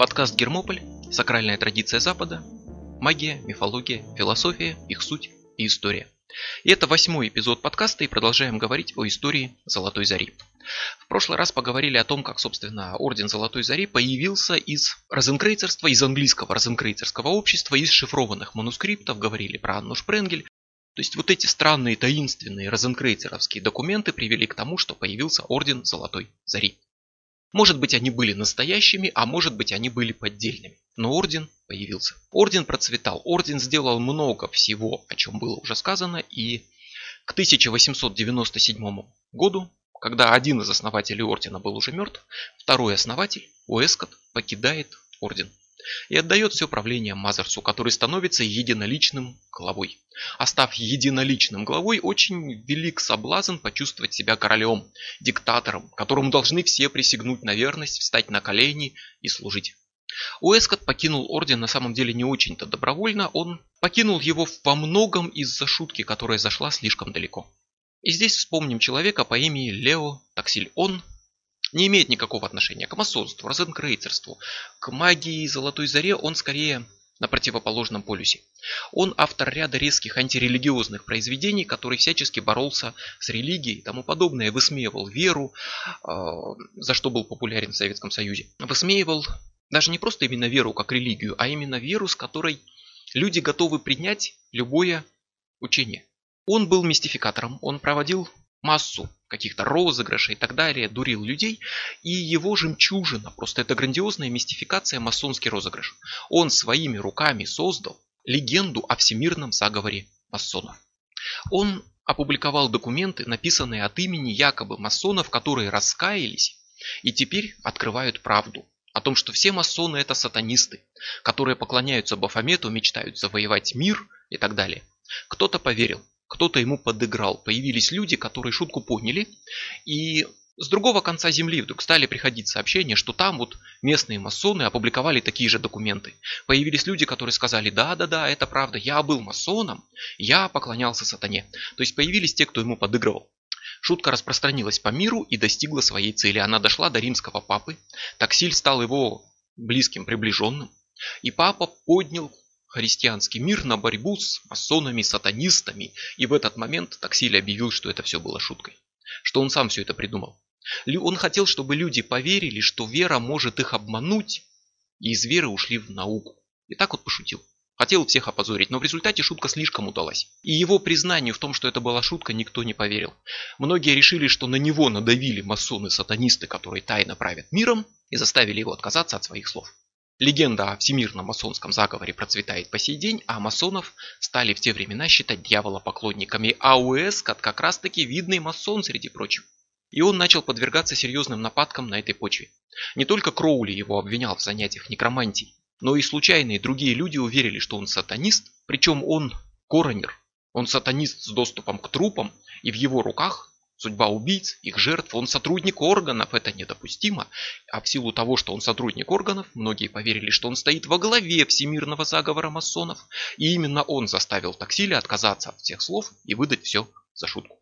Подкаст «Гермополь. Сакральная традиция Запада. Магия, мифология, философия, их суть и история». И это восьмой эпизод подкаста, и продолжаем говорить о истории Золотой Зари. В прошлый раз поговорили о том, как, собственно, Орден Золотой Зари появился из розенкрейцерства, из английского розенкрейцерского общества, из шифрованных манускриптов, говорили про Анну Шпренгель. То есть вот эти странные, таинственные розенкрейцеровские документы привели к тому, что появился Орден Золотой Зари. Может быть они были настоящими, а может быть они были поддельными. Но орден появился. Орден процветал. Орден сделал много всего, о чем было уже сказано. И к 1897 году, когда один из основателей ордена был уже мертв, второй основатель, Уэскот, покидает орден и отдает все правление Мазерсу, который становится единоличным главой. А став единоличным главой, очень велик соблазн почувствовать себя королем, диктатором, которому должны все присягнуть на верность, встать на колени и служить. Уэскот покинул орден на самом деле не очень-то добровольно, он покинул его во многом из-за шутки, которая зашла слишком далеко. И здесь вспомним человека по имени Лео Таксиль. Он не имеет никакого отношения к масонству, розенкрейцерству, к магии Золотой Заре, он скорее на противоположном полюсе. Он автор ряда резких антирелигиозных произведений, который всячески боролся с религией и тому подобное, высмеивал веру, а, за что был популярен в Советском Союзе. Высмеивал даже не просто именно веру как религию, а именно веру, с которой люди готовы принять любое учение. Он был мистификатором, он проводил массу каких-то розыгрышей и так далее, дурил людей. И его жемчужина, просто это грандиозная мистификация, масонский розыгрыш. Он своими руками создал легенду о всемирном заговоре масонов. Он опубликовал документы, написанные от имени якобы масонов, которые раскаялись и теперь открывают правду о том, что все масоны это сатанисты, которые поклоняются Бафомету, мечтают завоевать мир и так далее. Кто-то поверил, кто-то ему подыграл. Появились люди, которые шутку поняли. И с другого конца земли вдруг стали приходить сообщения, что там вот местные масоны опубликовали такие же документы. Появились люди, которые сказали, да-да-да, это правда, я был масоном, я поклонялся сатане. То есть появились те, кто ему подыгрывал. Шутка распространилась по миру и достигла своей цели. Она дошла до римского папы. Таксиль стал его близким приближенным. И папа поднял христианский мир на борьбу с масонами, сатанистами. И в этот момент Таксиль объявил, что это все было шуткой. Что он сам все это придумал. Он хотел, чтобы люди поверили, что вера может их обмануть, и из веры ушли в науку. И так вот пошутил. Хотел всех опозорить, но в результате шутка слишком удалась. И его признанию в том, что это была шутка, никто не поверил. Многие решили, что на него надавили масоны-сатанисты, которые тайно правят миром, и заставили его отказаться от своих слов. Легенда о всемирном масонском заговоре процветает по сей день, а масонов стали в те времена считать дьявола поклонниками, а Уэскот как раз таки видный масон среди прочих. И он начал подвергаться серьезным нападкам на этой почве. Не только Кроули его обвинял в занятиях некромантией, но и случайные другие люди уверили, что он сатанист, причем он коронер. Он сатанист с доступом к трупам, и в его руках Судьба убийц, их жертв, он сотрудник органов, это недопустимо. А в силу того, что он сотрудник органов, многие поверили, что он стоит во главе всемирного заговора масонов. И именно он заставил Таксиля отказаться от всех слов и выдать все за шутку.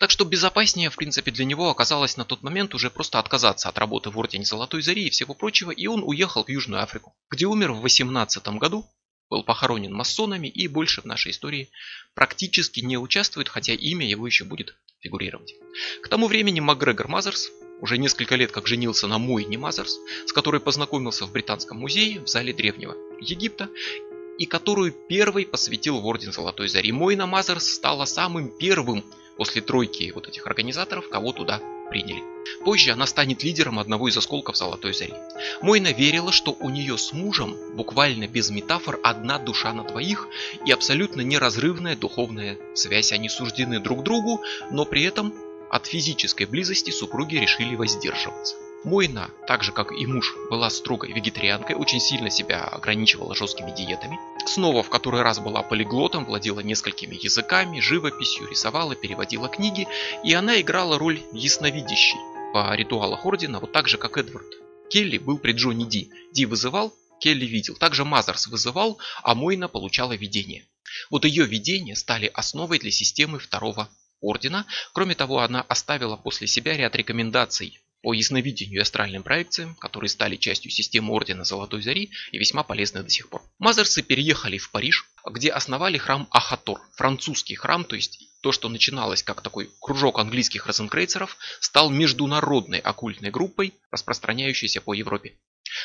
Так что безопаснее, в принципе, для него оказалось на тот момент уже просто отказаться от работы в Ордене Золотой Зари и всего прочего, и он уехал в Южную Африку, где умер в 18 году, был похоронен масонами и больше в нашей истории практически не участвует, хотя имя его еще будет фигурировать. К тому времени Макгрегор Мазерс уже несколько лет как женился на Мойне Мазерс, с которой познакомился в Британском музее в зале Древнего Египта, и которую первый посвятил в Орден Золотой Зари. Мойна Мазерс стала самым первым после тройки вот этих организаторов, кого туда приняли. Позже она станет лидером одного из осколков Золотой Зари. Мойна верила, что у нее с мужем, буквально без метафор, одна душа на двоих и абсолютно неразрывная духовная связь. Они суждены друг другу, но при этом от физической близости супруги решили воздерживаться. Мойна, так же как и муж, была строгой вегетарианкой, очень сильно себя ограничивала жесткими диетами. Снова в который раз была полиглотом, владела несколькими языками, живописью, рисовала, переводила книги, и она играла роль ясновидящей по ритуалах Ордена, вот так же как Эдвард. Келли был при Джонни Ди. Ди вызывал, Келли видел. Также Мазерс вызывал, а Мойна получала видение. Вот ее видения стали основой для системы второго ордена. Кроме того, она оставила после себя ряд рекомендаций по ясновидению и астральным проекциям, которые стали частью системы Ордена Золотой Зари и весьма полезны до сих пор. Мазерсы переехали в Париж, где основали храм Ахатор, французский храм, то есть то, что начиналось как такой кружок английских розенкрейцеров, стал международной оккультной группой, распространяющейся по Европе.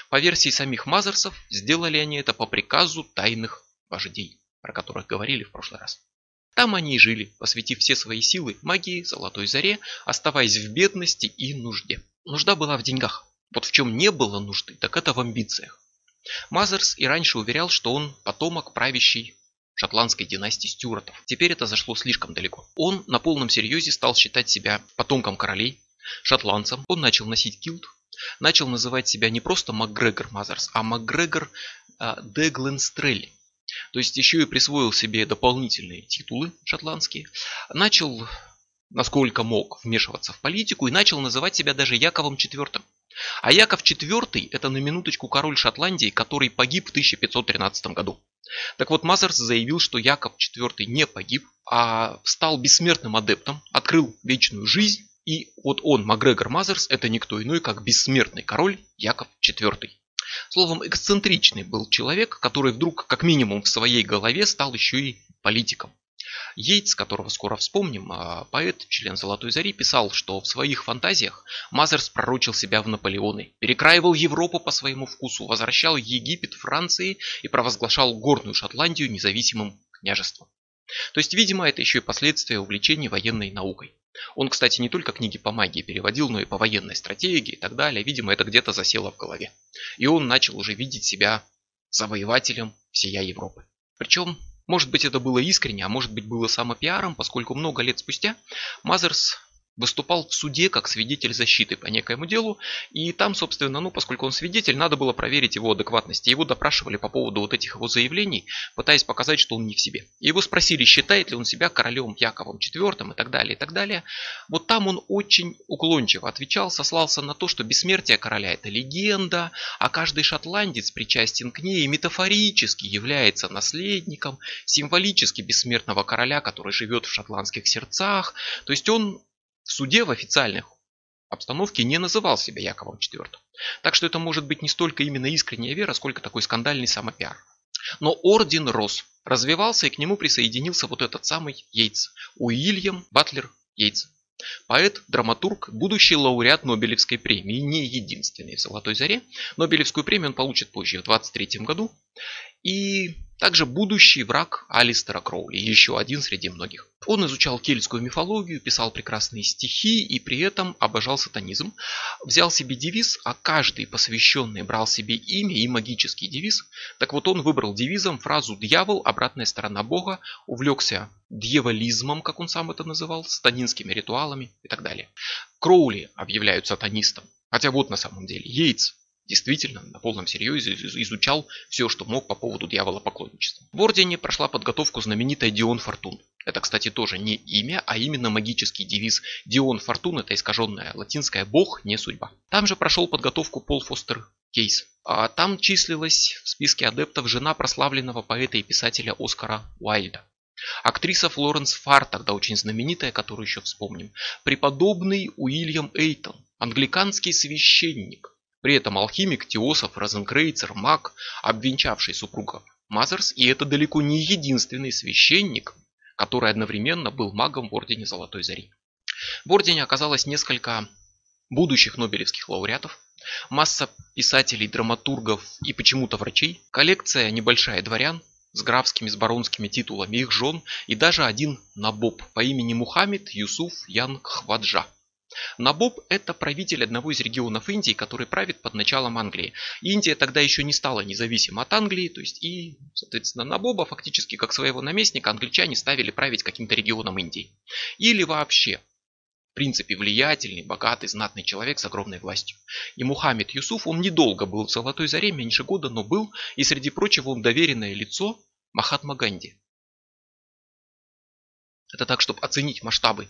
По версии самих Мазерсов, сделали они это по приказу тайных вождей, про которых говорили в прошлый раз. Там они и жили, посвятив все свои силы магии, золотой заре, оставаясь в бедности и нужде. Нужда была в деньгах. Вот в чем не было нужды, так это в амбициях. Мазерс и раньше уверял, что он потомок правящей шотландской династии Стюартов. Теперь это зашло слишком далеко. Он на полном серьезе стал считать себя потомком королей, шотландцем. Он начал носить килт, начал называть себя не просто МакГрегор Мазерс, а МакГрегор э, де Гленстрей. То есть еще и присвоил себе дополнительные титулы шотландские. Начал, насколько мог, вмешиваться в политику и начал называть себя даже Яковом IV. А Яков IV это на минуточку король Шотландии, который погиб в 1513 году. Так вот, Мазерс заявил, что Яков IV не погиб, а стал бессмертным адептом, открыл вечную жизнь. И вот он, Макгрегор Мазерс, это никто иной, как бессмертный король Яков IV. Словом, эксцентричный был человек, который вдруг, как минимум в своей голове, стал еще и политиком. Йейтс, которого скоро вспомним, а, поэт, член Золотой Зари, писал, что в своих фантазиях Мазерс пророчил себя в Наполеоны, перекраивал Европу по своему вкусу, возвращал Египет Франции и провозглашал горную Шотландию независимым княжеством. То есть, видимо, это еще и последствия увлечения военной наукой. Он, кстати, не только книги по магии переводил, но и по военной стратегии и так далее. Видимо, это где-то засело в голове. И он начал уже видеть себя завоевателем всея Европы. Причем, может быть, это было искренне, а может быть, было самопиаром, поскольку много лет спустя Мазерс выступал в суде как свидетель защиты по некоему делу, и там, собственно, ну, поскольку он свидетель, надо было проверить его адекватность. Его допрашивали по поводу вот этих его заявлений, пытаясь показать, что он не в себе. Его спросили, считает ли он себя королем Яковом IV и так далее, и так далее. Вот там он очень уклончиво отвечал, сослался на то, что бессмертие короля это легенда, а каждый шотландец причастен к ней и метафорически является наследником символически бессмертного короля, который живет в шотландских сердцах. То есть он в суде в официальных обстановке не называл себя Яковом IV. Так что это может быть не столько именно искренняя вера, сколько такой скандальный самопиар. Но орден рос, развивался и к нему присоединился вот этот самый Йейтс, Уильям Батлер Йейтс. Поэт, драматург, будущий лауреат Нобелевской премии, не единственный в «Золотой заре». Нобелевскую премию он получит позже, в 23 году. И также будущий враг Алистера Кроули, еще один среди многих. Он изучал кельтскую мифологию, писал прекрасные стихи и при этом обожал сатанизм. Взял себе девиз, а каждый посвященный брал себе имя и магический девиз. Так вот он выбрал девизом фразу «дьявол, обратная сторона Бога», увлекся дьяволизмом, как он сам это называл, сатанинскими ритуалами и так далее. Кроули объявляют сатанистом. Хотя вот на самом деле Йейтс действительно на полном серьезе изучал все, что мог по поводу дьявола поклонничества. В Ордене прошла подготовку знаменитая Дион Фортун. Это, кстати, тоже не имя, а именно магический девиз Дион Фортун, это искаженная латинская «Бог, не судьба». Там же прошел подготовку Пол Фостер Кейс. А там числилась в списке адептов жена прославленного поэта и писателя Оскара Уайльда. Актриса Флоренс Фар, тогда очень знаменитая, которую еще вспомним. Преподобный Уильям Эйтон, англиканский священник, при этом алхимик, теософ, розенкрейцер, маг, обвенчавший супругов Мазерс, и это далеко не единственный священник, который одновременно был магом в Ордене Золотой Зари. В Ордене оказалось несколько будущих нобелевских лауреатов, масса писателей, драматургов и почему-то врачей, коллекция небольшая дворян с графскими, с баронскими титулами их жен и даже один набоб по имени Мухаммед Юсуф Ян Хваджа. Набоб – это правитель одного из регионов Индии, который правит под началом Англии. Индия тогда еще не стала независима от Англии, то есть и, соответственно, Набоба фактически как своего наместника англичане ставили править каким-то регионом Индии. Или вообще, принципе, влиятельный, богатый, знатный человек с огромной властью. И Мухаммед Юсуф, он недолго был в Золотой Заре, меньше года, но был, и среди прочего он доверенное лицо Махатма Ганди. Это так, чтобы оценить масштабы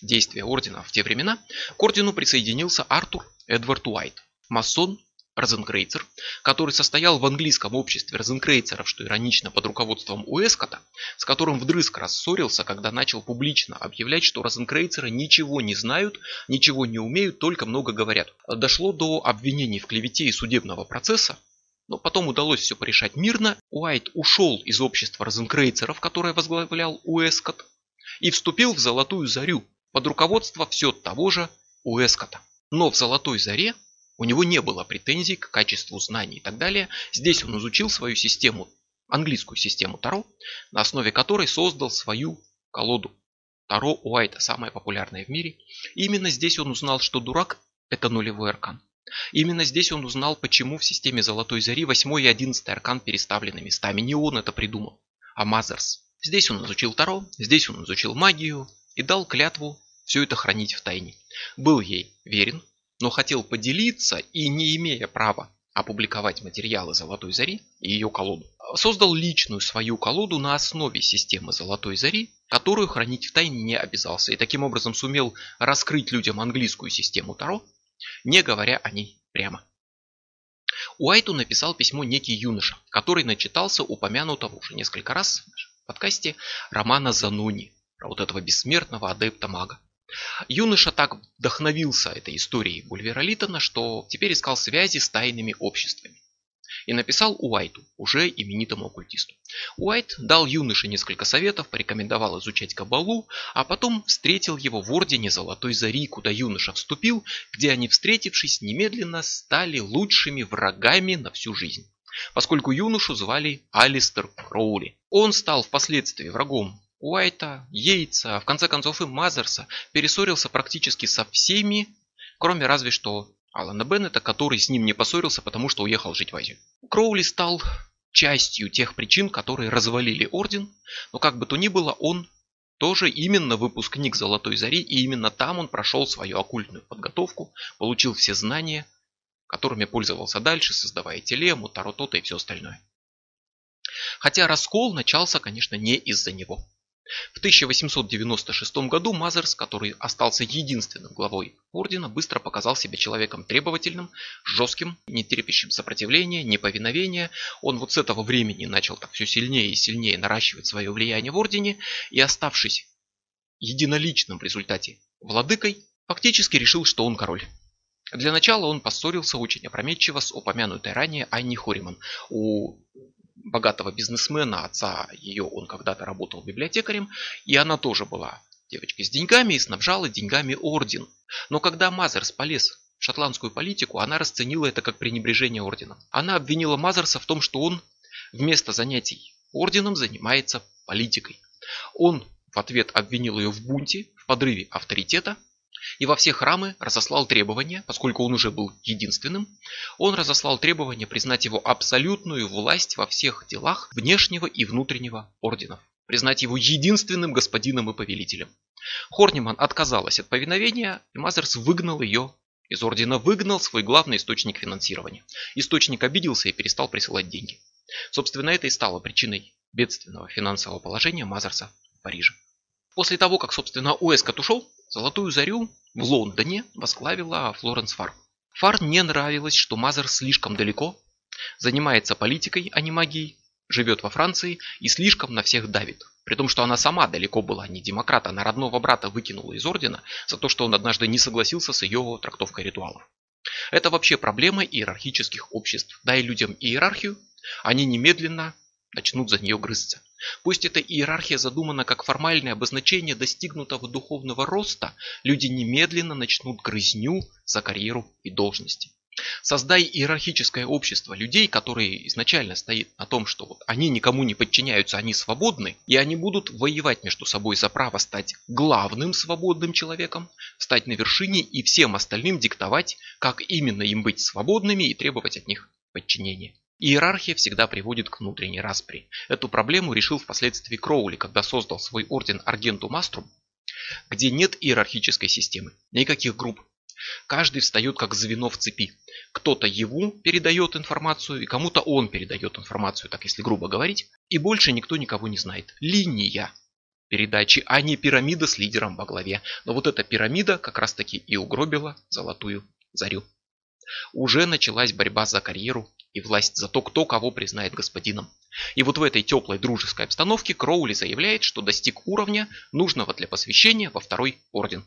действия ордена в те времена, к ордену присоединился Артур Эдвард Уайт, масон Розенкрейцер, который состоял в английском обществе розенкрейцеров, что иронично, под руководством Уэскота, с которым вдрызг рассорился, когда начал публично объявлять, что розенкрейцеры ничего не знают, ничего не умеют, только много говорят. Дошло до обвинений в клевете и судебного процесса, но потом удалось все порешать мирно. Уайт ушел из общества розенкрейцеров, которое возглавлял Уэскот, и вступил в Золотую Зарю под руководство все того же Уэскота. Но в Золотой Заре у него не было претензий к качеству знаний и так далее. Здесь он изучил свою систему, английскую систему Таро, на основе которой создал свою колоду. Таро Уайта, самая популярная в мире. Именно здесь он узнал, что дурак – это нулевой аркан. Именно здесь он узнал, почему в системе Золотой Зари 8 и 11 аркан переставлены местами. Не он это придумал, а Мазерс. Здесь он изучил Таро, здесь он изучил магию и дал клятву все это хранить в тайне. Был ей верен, но хотел поделиться и, не имея права опубликовать материалы Золотой Зари и ее колоду, создал личную свою колоду на основе системы Золотой Зари, которую хранить в тайне не обязался, и таким образом сумел раскрыть людям английскую систему Таро, не говоря о ней прямо. Уайту написал письмо некий юноша, который начитался упомянутого уже несколько раз в подкасте романа Зануни, про вот этого бессмертного адепта мага. Юноша так вдохновился этой историей Бульвера Литтона, что теперь искал связи с тайными обществами. И написал Уайту, уже именитому оккультисту. Уайт дал юноше несколько советов, порекомендовал изучать кабалу, а потом встретил его в Ордене Золотой Зари, куда юноша вступил, где они, встретившись, немедленно стали лучшими врагами на всю жизнь. Поскольку юношу звали Алистер Кроули. Он стал впоследствии врагом Уайта, Йейтса, в конце концов и Мазерса перессорился практически со всеми, кроме разве что Алана Беннета, который с ним не поссорился, потому что уехал жить в Азию. Кроули стал частью тех причин, которые развалили Орден, но как бы то ни было, он тоже именно выпускник Золотой Зари, и именно там он прошел свою оккультную подготовку, получил все знания, которыми пользовался дальше, создавая телему, таротоба и все остальное. Хотя раскол начался, конечно, не из-за него. В 1896 году Мазерс, который остался единственным главой ордена, быстро показал себя человеком требовательным, жестким, не терпящим сопротивления, неповиновения. Он вот с этого времени начал так все сильнее и сильнее наращивать свое влияние в ордене и оставшись единоличным в результате владыкой, фактически решил, что он король. Для начала он поссорился очень опрометчиво с упомянутой ранее Анни Хориман. У богатого бизнесмена, отца ее, он когда-то работал библиотекарем, и она тоже была девочкой с деньгами и снабжала деньгами орден. Но когда Мазерс полез в шотландскую политику, она расценила это как пренебрежение орденом. Она обвинила Мазерса в том, что он вместо занятий орденом занимается политикой. Он в ответ обвинил ее в бунте, в подрыве авторитета и во все храмы разослал требования, поскольку он уже был единственным, он разослал требования признать его абсолютную власть во всех делах внешнего и внутреннего орденов, признать его единственным господином и повелителем. Хорниман отказалась от повиновения, и Мазерс выгнал ее из ордена, выгнал свой главный источник финансирования. Источник обиделся и перестал присылать деньги. Собственно, это и стало причиной бедственного финансового положения Мазерса в Париже. После того, как, собственно, Уэскот ушел, Золотую зарю в Лондоне возглавила Флоренс Фар. Фар не нравилось, что Мазер слишком далеко, занимается политикой, а не магией, живет во Франции и слишком на всех давит. При том, что она сама далеко была не демократ, она родного брата выкинула из ордена за то, что он однажды не согласился с ее трактовкой ритуалов. Это вообще проблема иерархических обществ. Дай людям иерархию, они немедленно начнут за нее грызться. Пусть эта иерархия задумана как формальное обозначение достигнутого духовного роста, люди немедленно начнут грызню за карьеру и должности. Создай иерархическое общество людей, которые изначально стоит на том, что вот они никому не подчиняются, они свободны, и они будут воевать между собой за право стать главным свободным человеком, стать на вершине и всем остальным диктовать, как именно им быть свободными и требовать от них подчинения. Иерархия всегда приводит к внутренней распри. Эту проблему решил впоследствии Кроули, когда создал свой орден Аргенту Маструм, где нет иерархической системы, никаких групп. Каждый встает как звено в цепи. Кто-то ему передает информацию, и кому-то он передает информацию, так если грубо говорить. И больше никто никого не знает. Линия передачи, а не пирамида с лидером во главе. Но вот эта пирамида как раз таки и угробила золотую зарю. Уже началась борьба за карьеру и власть за то, кто кого признает господином. И вот в этой теплой дружеской обстановке Кроули заявляет, что достиг уровня, нужного для посвящения во второй орден.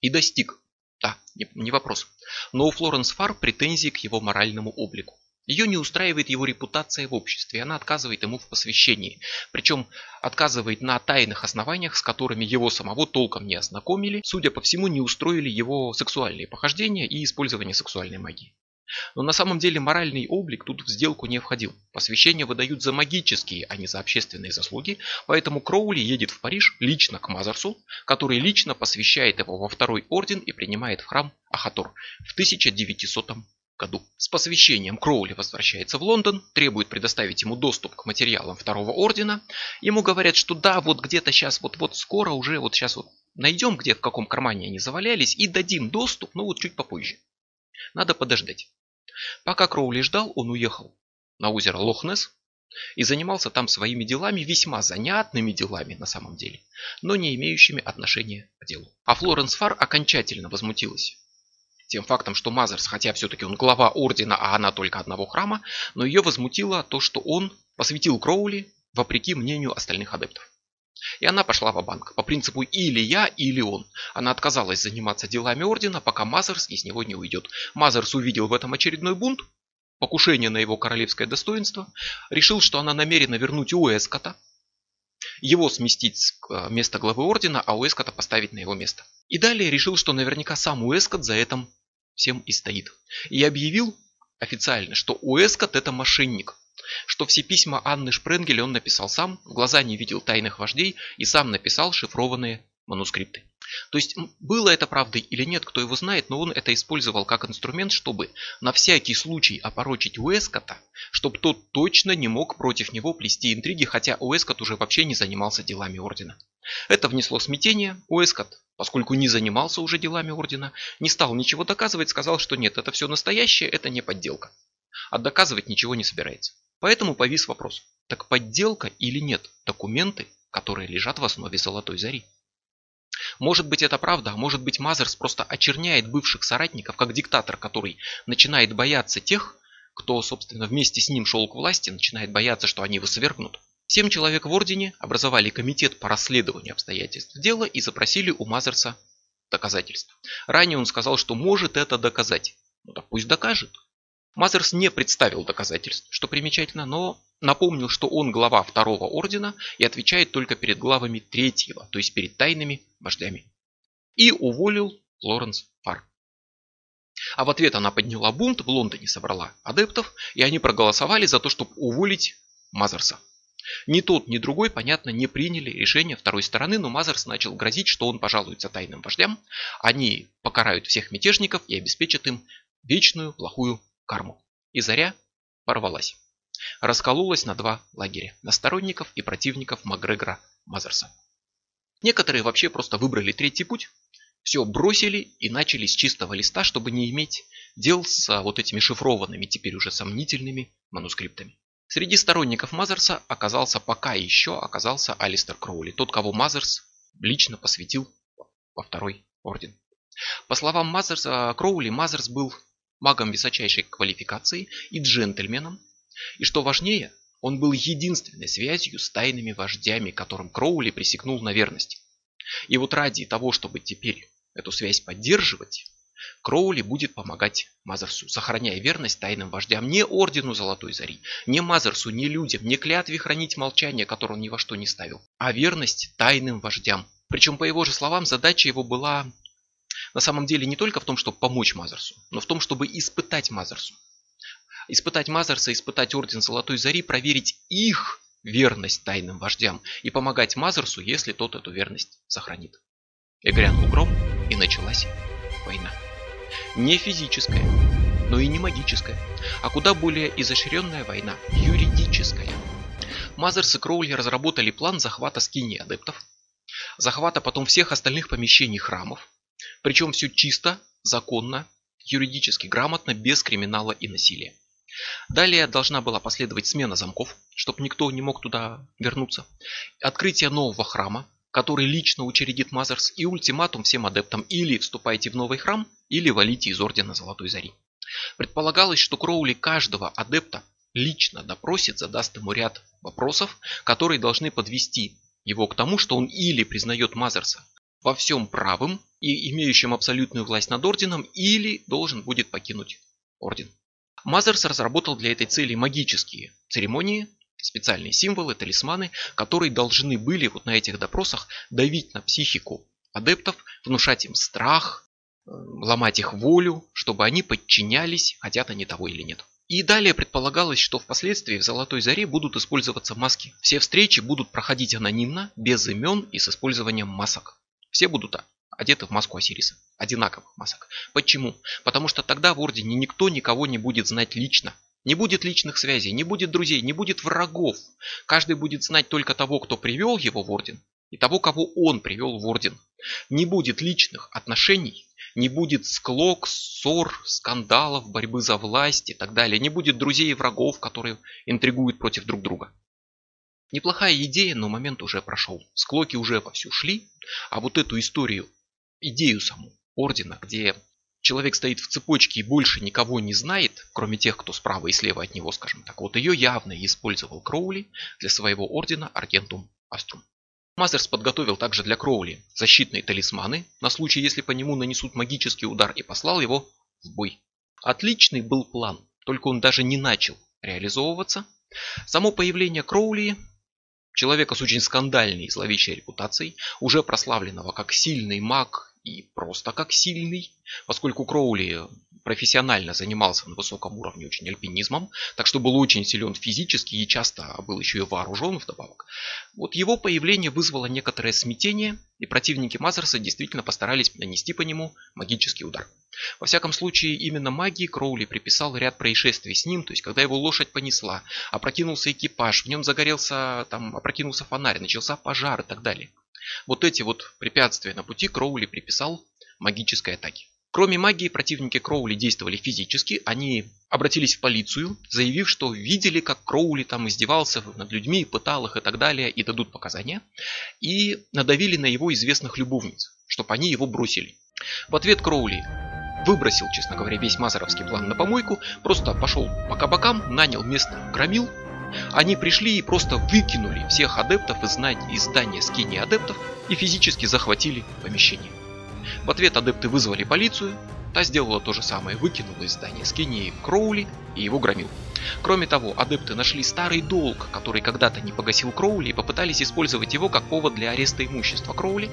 И достиг. Да, не вопрос. Но у Флоренс Фар претензии к его моральному облику. Ее не устраивает его репутация в обществе, она отказывает ему в посвящении. Причем отказывает на тайных основаниях, с которыми его самого толком не ознакомили, судя по всему не устроили его сексуальные похождения и использование сексуальной магии. Но на самом деле моральный облик тут в сделку не входил. Посвящение выдают за магические, а не за общественные заслуги, поэтому Кроули едет в Париж лично к Мазарсу, который лично посвящает его во второй орден и принимает в храм Ахатор в 1900 году. С посвящением Кроули возвращается в Лондон, требует предоставить ему доступ к материалам второго ордена. Ему говорят, что да, вот где-то сейчас, вот-вот скоро уже, вот сейчас вот найдем, где в каком кармане они завалялись и дадим доступ, но вот чуть попозже. Надо подождать. Пока Кроули ждал, он уехал на озеро Лохнес и занимался там своими делами, весьма занятными делами на самом деле, но не имеющими отношения к делу. А Флоренс Фар окончательно возмутилась тем фактом, что Мазерс, хотя все-таки он глава ордена, а она только одного храма, но ее возмутило то, что он посвятил Кроули вопреки мнению остальных адептов. И она пошла ва-банк по принципу или я, или он. Она отказалась заниматься делами ордена, пока Мазерс из него не уйдет. Мазерс увидел в этом очередной бунт, покушение на его королевское достоинство, решил, что она намерена вернуть Уэсткотта, его сместить с э, места главы ордена, а Уэсткотта поставить на его место. И далее решил, что наверняка сам Уэсткотт за этим всем и стоит. И объявил официально, что Уэскот это мошенник, что все письма Анны Шпренгель он написал сам, в глаза не видел тайных вождей и сам написал шифрованные манускрипты. То есть было это правдой или нет, кто его знает, но он это использовал как инструмент, чтобы на всякий случай опорочить Уэскота, чтобы тот точно не мог против него плести интриги, хотя Уэскот уже вообще не занимался делами Ордена. Это внесло смятение. Уэскот, поскольку не занимался уже делами Ордена, не стал ничего доказывать, сказал, что нет, это все настоящее, это не подделка. А доказывать ничего не собирается. Поэтому повис вопрос, так подделка или нет документы, которые лежат в основе Золотой Зари? Может быть это правда, а может быть Мазерс просто очерняет бывших соратников, как диктатор, который начинает бояться тех, кто, собственно, вместе с ним шел к власти, начинает бояться, что они его свергнут. Семь человек в Ордене образовали комитет по расследованию обстоятельств дела и запросили у Мазерса доказательства. Ранее он сказал, что может это доказать. Ну так пусть докажет. Мазерс не представил доказательств, что примечательно, но напомнил, что он глава второго ордена и отвечает только перед главами третьего, то есть перед тайными вождями. И уволил Флоренс Фар. А в ответ она подняла бунт, в Лондоне собрала адептов, и они проголосовали за то, чтобы уволить Мазерса. Ни тот, ни другой, понятно, не приняли решение второй стороны, но Мазерс начал грозить, что он пожалуется тайным вождям, они покарают всех мятежников и обеспечат им вечную плохую карму. И Заря порвалась. Раскололась на два лагеря, на сторонников и противников Макгрегора Мазерса. Некоторые вообще просто выбрали третий путь, все бросили и начали с чистого листа, чтобы не иметь дел с а, вот этими шифрованными, теперь уже сомнительными манускриптами. Среди сторонников Мазерса оказался пока еще оказался Алистер Кроули, тот, кого Мазерс лично посвятил во второй орден. По словам Мазерса, Кроули, Мазерс был магом высочайшей квалификации и джентльменом. И что важнее, он был единственной связью с тайными вождями, которым Кроули присягнул на верность. И вот ради того, чтобы теперь эту связь поддерживать, Кроули будет помогать Мазерсу, сохраняя верность тайным вождям не Ордену Золотой Зари, не Мазерсу, не людям, не клятве хранить молчание, которое он ни во что не ставил, а верность тайным вождям. Причем, по его же словам, задача его была на самом деле не только в том, чтобы помочь Мазерсу, но в том, чтобы испытать Мазерсу. Испытать Мазерса, испытать Орден Золотой Зари, проверить их верность тайным вождям и помогать Мазерсу, если тот эту верность сохранит. И грянул гром, и началась война. Не физическая, но и не магическая, а куда более изощренная война, юридическая. Мазерс и Кроули разработали план захвата скини адептов, захвата потом всех остальных помещений храмов, причем все чисто, законно, юридически грамотно, без криминала и насилия. Далее должна была последовать смена замков, чтобы никто не мог туда вернуться. Открытие нового храма, который лично учредит Мазерс, и ультиматум всем адептам или вступайте в новый храм, или валите из Ордена Золотой Зари. Предполагалось, что Кроули каждого адепта лично допросит, задаст ему ряд вопросов, которые должны подвести его к тому, что он или признает Мазерса во всем правым и имеющим абсолютную власть над орденом, или должен будет покинуть орден. Мазерс разработал для этой цели магические церемонии, специальные символы, талисманы, которые должны были вот на этих допросах давить на психику адептов, внушать им страх, э, ломать их волю, чтобы они подчинялись, хотят они того или нет. И далее предполагалось, что впоследствии в Золотой Заре будут использоваться маски. Все встречи будут проходить анонимно, без имен и с использованием масок. Все будут одеты в маску Осириса. Одинаковых масок. Почему? Потому что тогда в Ордене никто никого не будет знать лично. Не будет личных связей, не будет друзей, не будет врагов. Каждый будет знать только того, кто привел его в Орден, и того, кого он привел в Орден. Не будет личных отношений, не будет склок, ссор, скандалов, борьбы за власть и так далее. Не будет друзей и врагов, которые интригуют против друг друга. Неплохая идея, но момент уже прошел. Склоки уже вовсю шли, а вот эту историю, идею саму ордена, где человек стоит в цепочке и больше никого не знает, кроме тех, кто справа и слева от него, скажем так, вот ее явно использовал Кроули для своего ордена Аргентум Аструм. Мастерс подготовил также для Кроули защитные талисманы на случай, если по нему нанесут магический удар и послал его в бой. Отличный был план, только он даже не начал реализовываться. Само появление Кроули, человека с очень скандальной и зловещей репутацией, уже прославленного как сильный маг и просто как сильный, поскольку Кроули профессионально занимался на высоком уровне очень альпинизмом, так что был очень силен физически и часто был еще и вооружен вдобавок. Вот его появление вызвало некоторое смятение, и противники Мазерса действительно постарались нанести по нему магический удар. Во всяком случае, именно магии Кроули приписал ряд происшествий с ним, то есть когда его лошадь понесла, опрокинулся экипаж, в нем загорелся, там, опрокинулся фонарь, начался пожар и так далее. Вот эти вот препятствия на пути Кроули приписал магической атаке. Кроме магии, противники Кроули действовали физически. Они обратились в полицию, заявив, что видели, как Кроули там издевался над людьми, пытал их и так далее, и дадут показания. И надавили на его известных любовниц, чтобы они его бросили. В ответ Кроули выбросил, честно говоря, весь мазаровский план на помойку, просто пошел по кабакам, нанял местных громил. Они пришли и просто выкинули всех адептов из здания скини адептов и физически захватили помещение. В ответ адепты вызвали полицию, та сделала то же самое, выкинула из здания Скинии Кроули и его громил. Кроме того, адепты нашли старый долг, который когда-то не погасил Кроули и попытались использовать его как повод для ареста имущества Кроули.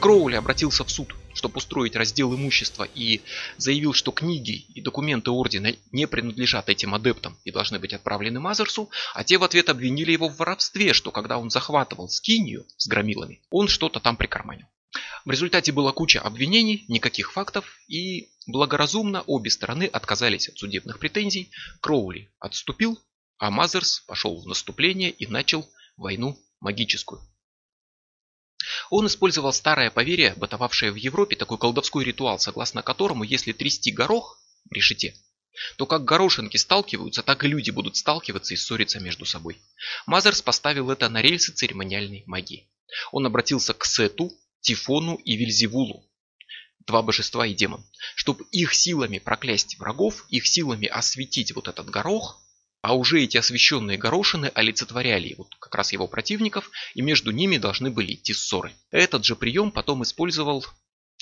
Кроули обратился в суд, чтобы устроить раздел имущества и заявил, что книги и документы Ордена не принадлежат этим адептам и должны быть отправлены Мазерсу, а те в ответ обвинили его в воровстве, что когда он захватывал Скинию с громилами, он что-то там прикарманил. В результате была куча обвинений, никаких фактов, и благоразумно обе стороны отказались от судебных претензий. Кроули отступил, а Мазерс пошел в наступление и начал войну магическую. Он использовал старое поверье, бытовавшее в Европе, такой колдовской ритуал, согласно которому, если трясти горох в решете, то как горошинки сталкиваются, так и люди будут сталкиваться и ссориться между собой. Мазерс поставил это на рельсы церемониальной магии. Он обратился к Сету, Тифону и Вильзевулу, два божества и демон, чтобы их силами проклясть врагов, их силами осветить вот этот горох, а уже эти освященные горошины олицетворяли вот как раз его противников, и между ними должны были идти ссоры. Этот же прием потом использовал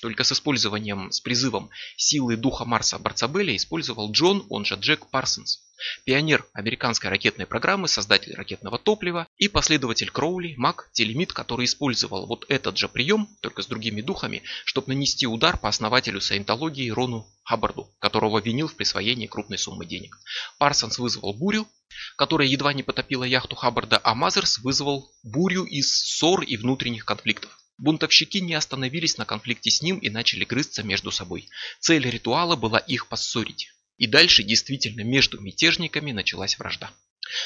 только с использованием, с призывом силы духа Марса Барцабеля использовал Джон, он же Джек Парсонс. Пионер американской ракетной программы, создатель ракетного топлива и последователь Кроули, маг, телемит, который использовал вот этот же прием, только с другими духами, чтобы нанести удар по основателю саентологии Рону Хаббарду, которого винил в присвоении крупной суммы денег. Парсонс вызвал бурю, которая едва не потопила яхту Хаббарда, а Мазерс вызвал бурю из ссор и внутренних конфликтов. Бунтовщики не остановились на конфликте с ним и начали грызться между собой. Цель ритуала была их поссорить. И дальше действительно между мятежниками началась вражда.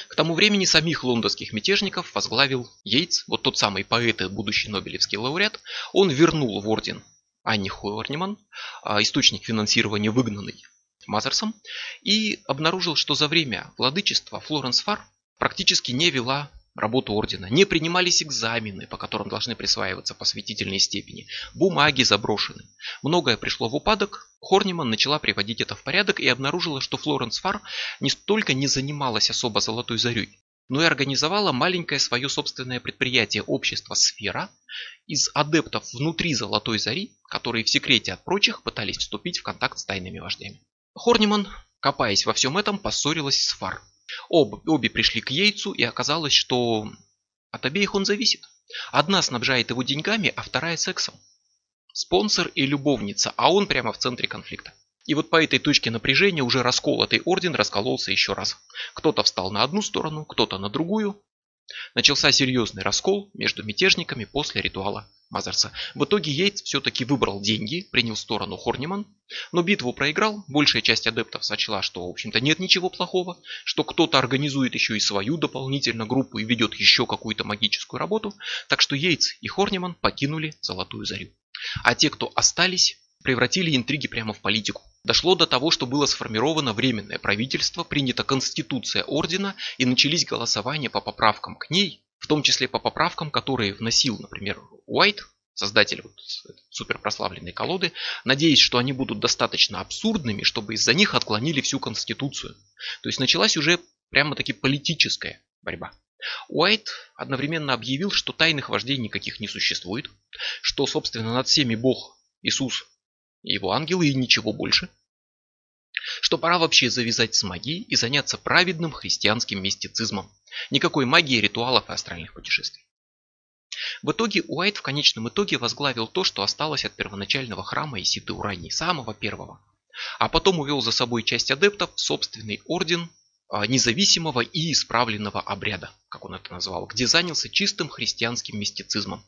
К тому времени самих лондонских мятежников возглавил Йейтс, вот тот самый поэт и будущий Нобелевский лауреат. Он вернул в орден Анни Хорниман, а, источник финансирования выгнанный Мазерсом, и обнаружил, что за время владычества Флоренс Фар практически не вела работу ордена, не принимались экзамены, по которым должны присваиваться посвятительные степени, бумаги заброшены. Многое пришло в упадок, Хорниман начала приводить это в порядок и обнаружила, что Флоренс Фар не столько не занималась особо золотой зарей, но и организовала маленькое свое собственное предприятие общества «Сфера» из адептов внутри Золотой Зари, которые в секрете от прочих пытались вступить в контакт с тайными вождями. Хорниман, копаясь во всем этом, поссорилась с Фар. Об, обе пришли к Яйцу и оказалось, что от обеих он зависит. Одна снабжает его деньгами, а вторая сексом. Спонсор и любовница, а он прямо в центре конфликта. И вот по этой точке напряжения уже расколотый орден раскололся еще раз. Кто-то встал на одну сторону, кто-то на другую. Начался серьезный раскол между мятежниками после ритуала Мазерса. В итоге Йейтс все-таки выбрал деньги, принял сторону Хорниман, но битву проиграл. Большая часть адептов сочла, что в общем-то нет ничего плохого, что кто-то организует еще и свою дополнительно группу и ведет еще какую-то магическую работу. Так что Йейтс и Хорниман покинули Золотую Зарю. А те, кто остались, превратили интриги прямо в политику. Дошло до того, что было сформировано временное правительство, принята конституция ордена и начались голосования по поправкам к ней, в том числе по поправкам, которые вносил, например, Уайт, создатель вот суперпрославленной колоды, надеясь, что они будут достаточно абсурдными, чтобы из-за них отклонили всю конституцию. То есть началась уже прямо-таки политическая борьба. Уайт одновременно объявил, что тайных вождей никаких не существует, что, собственно, над всеми Бог Иисус его ангелы и ничего больше. Что пора вообще завязать с магией и заняться праведным христианским мистицизмом. Никакой магии, ритуалов и астральных путешествий. В итоге Уайт в конечном итоге возглавил то, что осталось от первоначального храма Исиды Урании, самого первого. А потом увел за собой часть адептов в собственный орден а, независимого и исправленного обряда, как он это назвал, где занялся чистым христианским мистицизмом.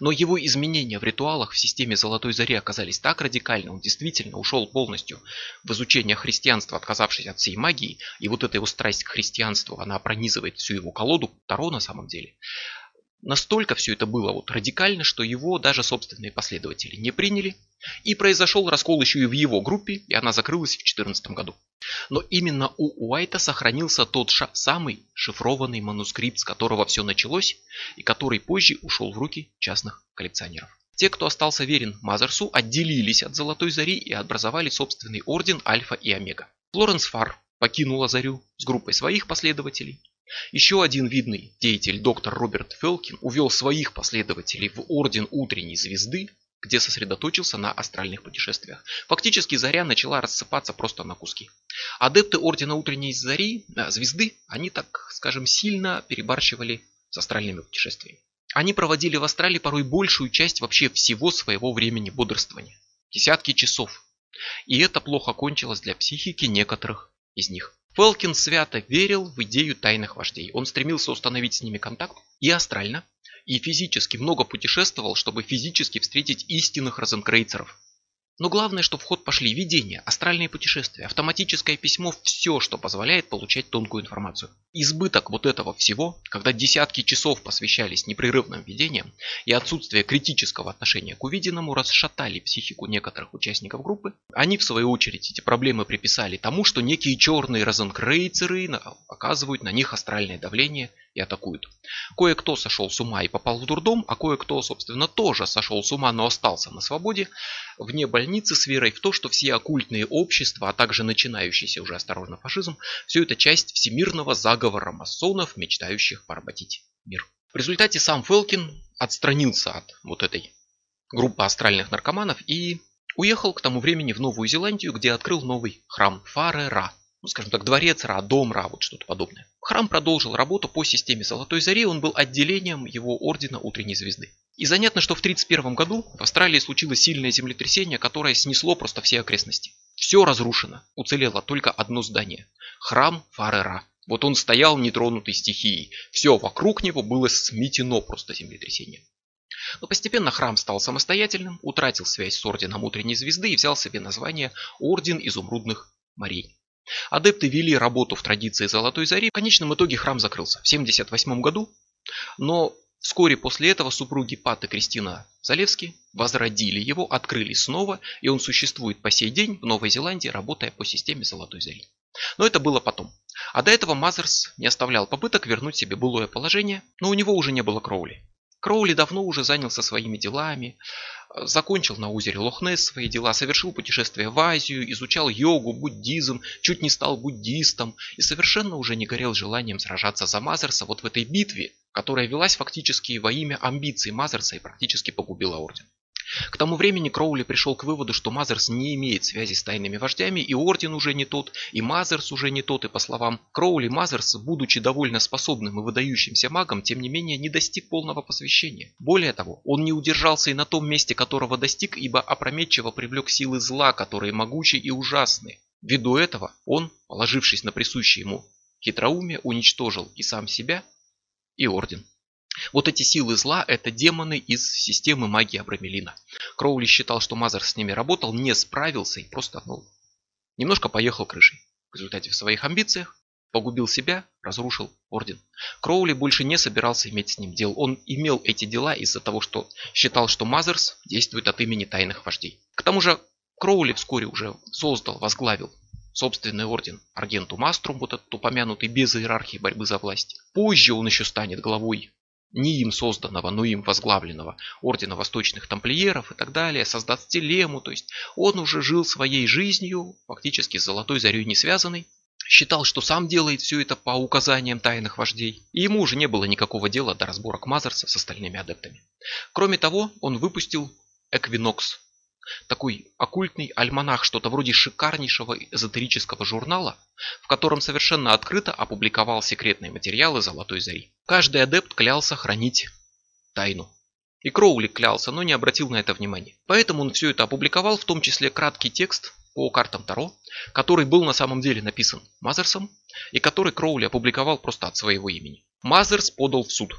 Но его изменения в ритуалах в системе Золотой Зари оказались так радикальны, он действительно ушел полностью в изучение христианства, отказавшись от всей магии, и вот эта его страсть к христианству, она пронизывает всю его колоду, Таро на самом деле. Настолько все это было вот радикально, что его даже собственные последователи не приняли, и произошел раскол еще и в его группе, и она закрылась в 2014 году. Но именно у Уайта сохранился тот самый шифрованный манускрипт, с которого все началось, и который позже ушел в руки частных коллекционеров. Те, кто остался верен Мазерсу, отделились от Золотой Зари и образовали собственный орден Альфа и Омега. Флоренс Фар покинула Зарю с группой своих последователей. Еще один видный деятель, доктор Роберт Фелкин, увел своих последователей в Орден Утренней Звезды, где сосредоточился на астральных путешествиях. Фактически Заря начала рассыпаться просто на куски. Адепты Ордена Утренней Зари, э, Звезды, они, так скажем, сильно перебарщивали с астральными путешествиями. Они проводили в астрале порой большую часть вообще всего своего времени бодрствования. Десятки часов. И это плохо кончилось для психики некоторых из них. Фелкин свято верил в идею тайных вождей. Он стремился установить с ними контакт и астрально, и физически много путешествовал, чтобы физически встретить истинных розенкрейцеров. Но главное, что в ход пошли видения, астральные путешествия, автоматическое письмо, все, что позволяет получать тонкую информацию. Избыток вот этого всего, когда десятки часов посвящались непрерывным видениям и отсутствие критического отношения к увиденному расшатали психику некоторых участников группы, они в свою очередь эти проблемы приписали тому, что некие черные розенкрейцеры оказывают на них астральное давление и атакуют. Кое-кто сошел с ума и попал в дурдом, а кое-кто, собственно, тоже сошел с ума, но остался на свободе, вне больницы с верой в то, что все оккультные общества, а также начинающийся уже осторожно фашизм, все это часть всемирного заговора масонов, мечтающих поработить мир. В результате сам Фелкин отстранился от вот этой группы астральных наркоманов и уехал к тому времени в Новую Зеландию, где открыл новый храм Фаре-Ра, ну, скажем так, дворец Ра, дом Ра, вот что-то подобное. Храм продолжил работу по системе Золотой Зари, он был отделением его ордена Утренней Звезды. И занятно, что в 1931 году в Австралии случилось сильное землетрясение, которое снесло просто все окрестности. Все разрушено, уцелело только одно здание. Храм Фарера. Вот он стоял нетронутый стихией. Все вокруг него было сметено просто землетрясением. Но постепенно храм стал самостоятельным, утратил связь с орденом Утренней Звезды и взял себе название Орден Изумрудных Морей. Адепты вели работу в традиции Золотой Зари. В конечном итоге храм закрылся в 1978 году. Но вскоре после этого супруги Пат и Кристина Залевски возродили его, открыли снова, и он существует по сей день в Новой Зеландии, работая по системе Золотой Зари. Но это было потом. А до этого Мазерс не оставлял попыток вернуть себе былое положение, но у него уже не было Кроули. Кроули давно уже занялся своими делами, закончил на озере Лох-Несс свои дела, совершил путешествие в Азию, изучал йогу, буддизм, чуть не стал буддистом и совершенно уже не горел желанием сражаться за Мазерса вот в этой битве, которая велась фактически во имя амбиций Мазерса и практически погубила орден. К тому времени Кроули пришел к выводу, что Мазерс не имеет связи с тайными вождями, и Орден уже не тот, и Мазерс уже не тот, и по словам Кроули, Мазерс, будучи довольно способным и выдающимся магом, тем не менее не достиг полного посвящения. Более того, он не удержался и на том месте, которого достиг, ибо опрометчиво привлек силы зла, которые могучи и ужасны. Ввиду этого он, положившись на присущее ему хитроумие, уничтожил и сам себя, и Орден. Вот эти силы зла – это демоны из системы магии Абрамелина. Кроули считал, что Мазер с ними работал, не справился и просто ну, немножко поехал крышей. В результате в своих амбициях погубил себя, разрушил орден. Кроули больше не собирался иметь с ним дел. Он имел эти дела из-за того, что считал, что Мазерс действует от имени тайных вождей. К тому же Кроули вскоре уже создал, возглавил собственный орден Аргенту Маструм, вот этот упомянутый без иерархии борьбы за власть. Позже он еще станет главой не им созданного, но им возглавленного ордена восточных тамплиеров и так далее, создаст телему, то есть он уже жил своей жизнью, фактически с золотой зарей не связанный, считал, что сам делает все это по указаниям тайных вождей, и ему уже не было никакого дела до разборок Мазерса с остальными адептами. Кроме того, он выпустил Эквинокс, такой оккультный альманах, что-то вроде шикарнейшего эзотерического журнала, в котором совершенно открыто опубликовал секретные материалы Золотой Зари. Каждый адепт клялся хранить тайну. И Кроули клялся, но не обратил на это внимания. Поэтому он все это опубликовал, в том числе краткий текст по картам Таро, который был на самом деле написан Мазерсом, и который Кроули опубликовал просто от своего имени. Мазерс подал в суд.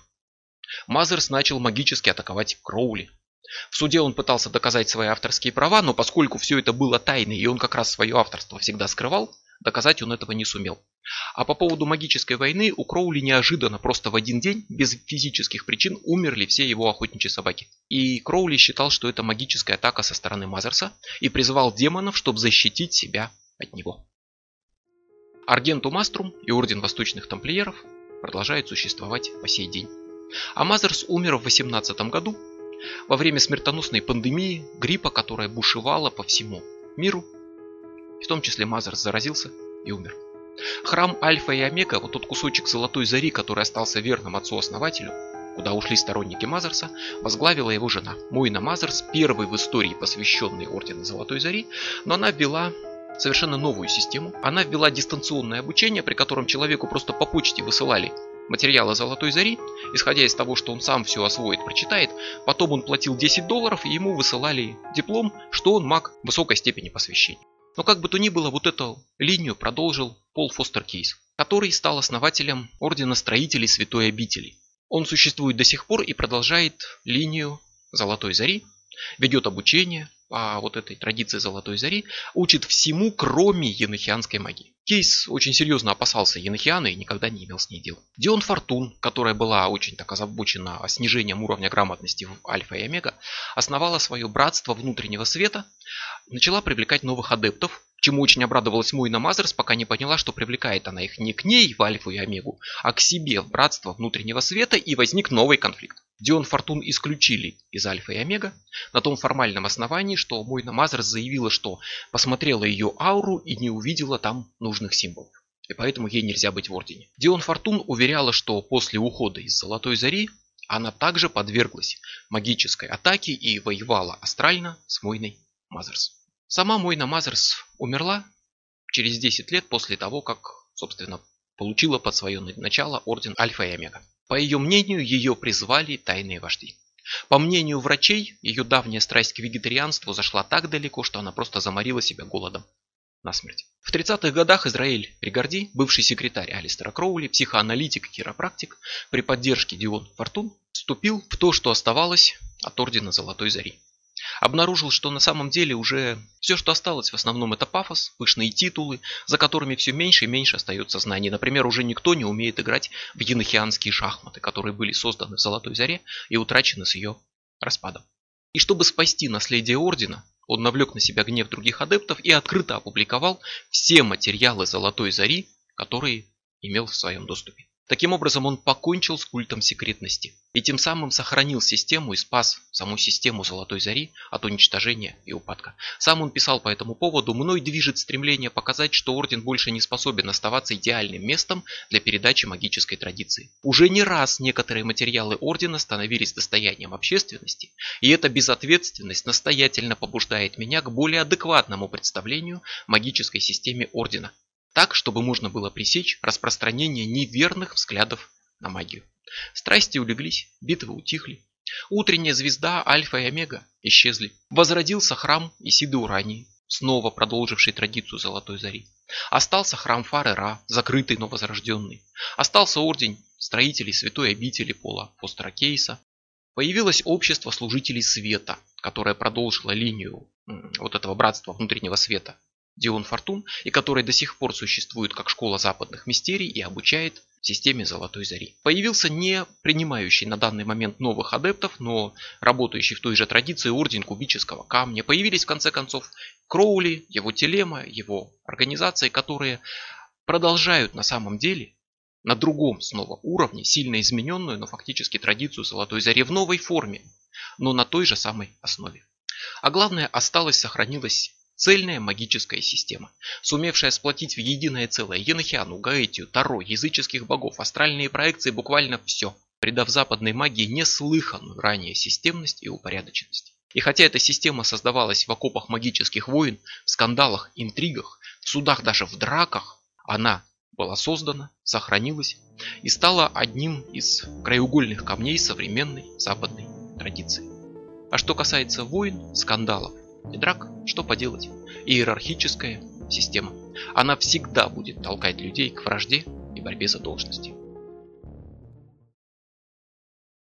Мазерс начал магически атаковать Кроули, в суде он пытался доказать свои авторские права, но поскольку все это было тайной, и он как раз свое авторство всегда скрывал, доказать он этого не сумел. А по поводу магической войны у Кроули неожиданно, просто в один день, без физических причин, умерли все его охотничьи собаки. И Кроули считал, что это магическая атака со стороны Мазерса, и призывал демонов, чтобы защитить себя от него. Аргенту Маструм и Орден Восточных Тамплиеров продолжают существовать по сей день. А Мазерс умер в 18 году во время смертоносной пандемии, гриппа, которая бушевала по всему миру, в том числе Мазер заразился и умер. Храм Альфа и Омега, вот тот кусочек золотой зари, который остался верным отцу-основателю, куда ушли сторонники Мазерса, возглавила его жена. Мойна Мазерс, первый в истории посвященный Ордену Золотой Зари, но она ввела совершенно новую систему. Она ввела дистанционное обучение, при котором человеку просто по почте высылали материалы Золотой Зари, исходя из того, что он сам все освоит, прочитает, потом он платил 10 долларов и ему высылали диплом, что он маг высокой степени посвящения. Но как бы то ни было, вот эту линию продолжил Пол Фостер Кейс, который стал основателем Ордена Строителей Святой Обители. Он существует до сих пор и продолжает линию Золотой Зари, ведет обучение, по вот этой традиции Золотой Зари, учит всему, кроме енохианской магии. Кейс очень серьезно опасался енохианы и никогда не имел с ней дел. Дион Фортун, которая была очень так озабочена снижением уровня грамотности в Альфа и Омега, основала свое братство внутреннего света, начала привлекать новых адептов, чему очень обрадовалась Мойна Мазерс, пока не поняла, что привлекает она их не к ней в Альфу и Омегу, а к себе в братство внутреннего света и возник новый конфликт. Дион Фортун исключили из Альфа и Омега на том формальном основании, что Мойна Мазерс заявила, что посмотрела ее ауру и не увидела там нужных символов. И поэтому ей нельзя быть в Ордене. Дион Фортун уверяла, что после ухода из Золотой Зари она также подверглась магической атаке и воевала астрально с Мойной Мазерс. Сама Мойна Мазерс умерла через 10 лет после того, как, собственно, получила под свое начало орден Альфа и Омега. По ее мнению, ее призвали тайные вожди. По мнению врачей, ее давняя страсть к вегетарианству зашла так далеко, что она просто заморила себя голодом насмерть. В 30-х годах Израиль Регарди, бывший секретарь Алистера Кроули, психоаналитик и хиропрактик, при поддержке Дион Фортун, вступил в то, что оставалось от Ордена Золотой Зари обнаружил, что на самом деле уже все, что осталось, в основном это пафос, пышные титулы, за которыми все меньше и меньше остается знаний. Например, уже никто не умеет играть в енохианские шахматы, которые были созданы в Золотой Заре и утрачены с ее распадом. И чтобы спасти наследие Ордена, он навлек на себя гнев других адептов и открыто опубликовал все материалы Золотой Зари, которые имел в своем доступе. Таким образом, он покончил с культом секретности и тем самым сохранил систему и спас саму систему Золотой Зари от уничтожения и упадка. Сам он писал по этому поводу, мной движет стремление показать, что Орден больше не способен оставаться идеальным местом для передачи магической традиции. Уже не раз некоторые материалы Ордена становились достоянием общественности, и эта безответственность настоятельно побуждает меня к более адекватному представлению магической системе Ордена, так, чтобы можно было пресечь распространение неверных взглядов на магию. Страсти улеглись, битвы утихли. Утренняя звезда Альфа и Омега исчезли. Возродился храм Исиды Урании, снова продолживший традицию Золотой Зари. Остался храм Фары-Ра, закрытый, но возрожденный. Остался орден строителей святой обители Пола Фостерокейса. Появилось общество служителей света, которое продолжило линию вот этого братства внутреннего света Дион Фортун, и который до сих пор существует как школа западных мистерий и обучает системе Золотой Зари. Появился не принимающий на данный момент новых адептов, но работающий в той же традиции Орден Кубического Камня. Появились в конце концов Кроули, его телема, его организации, которые продолжают на самом деле на другом снова уровне, сильно измененную, но фактически традицию Золотой Зари в новой форме, но на той же самой основе. А главное, осталось, сохранилось Цельная магическая система, сумевшая сплотить в единое целое Енохиану, Гаэтию, Таро, языческих богов, астральные проекции, буквально все, придав западной магии неслыханную ранее системность и упорядоченность. И хотя эта система создавалась в окопах магических войн, в скандалах, интригах, в судах, даже в драках, она была создана, сохранилась и стала одним из краеугольных камней современной западной традиции. А что касается войн, скандалов и драк, что поделать? Иерархическая система. Она всегда будет толкать людей к вражде и борьбе за должности.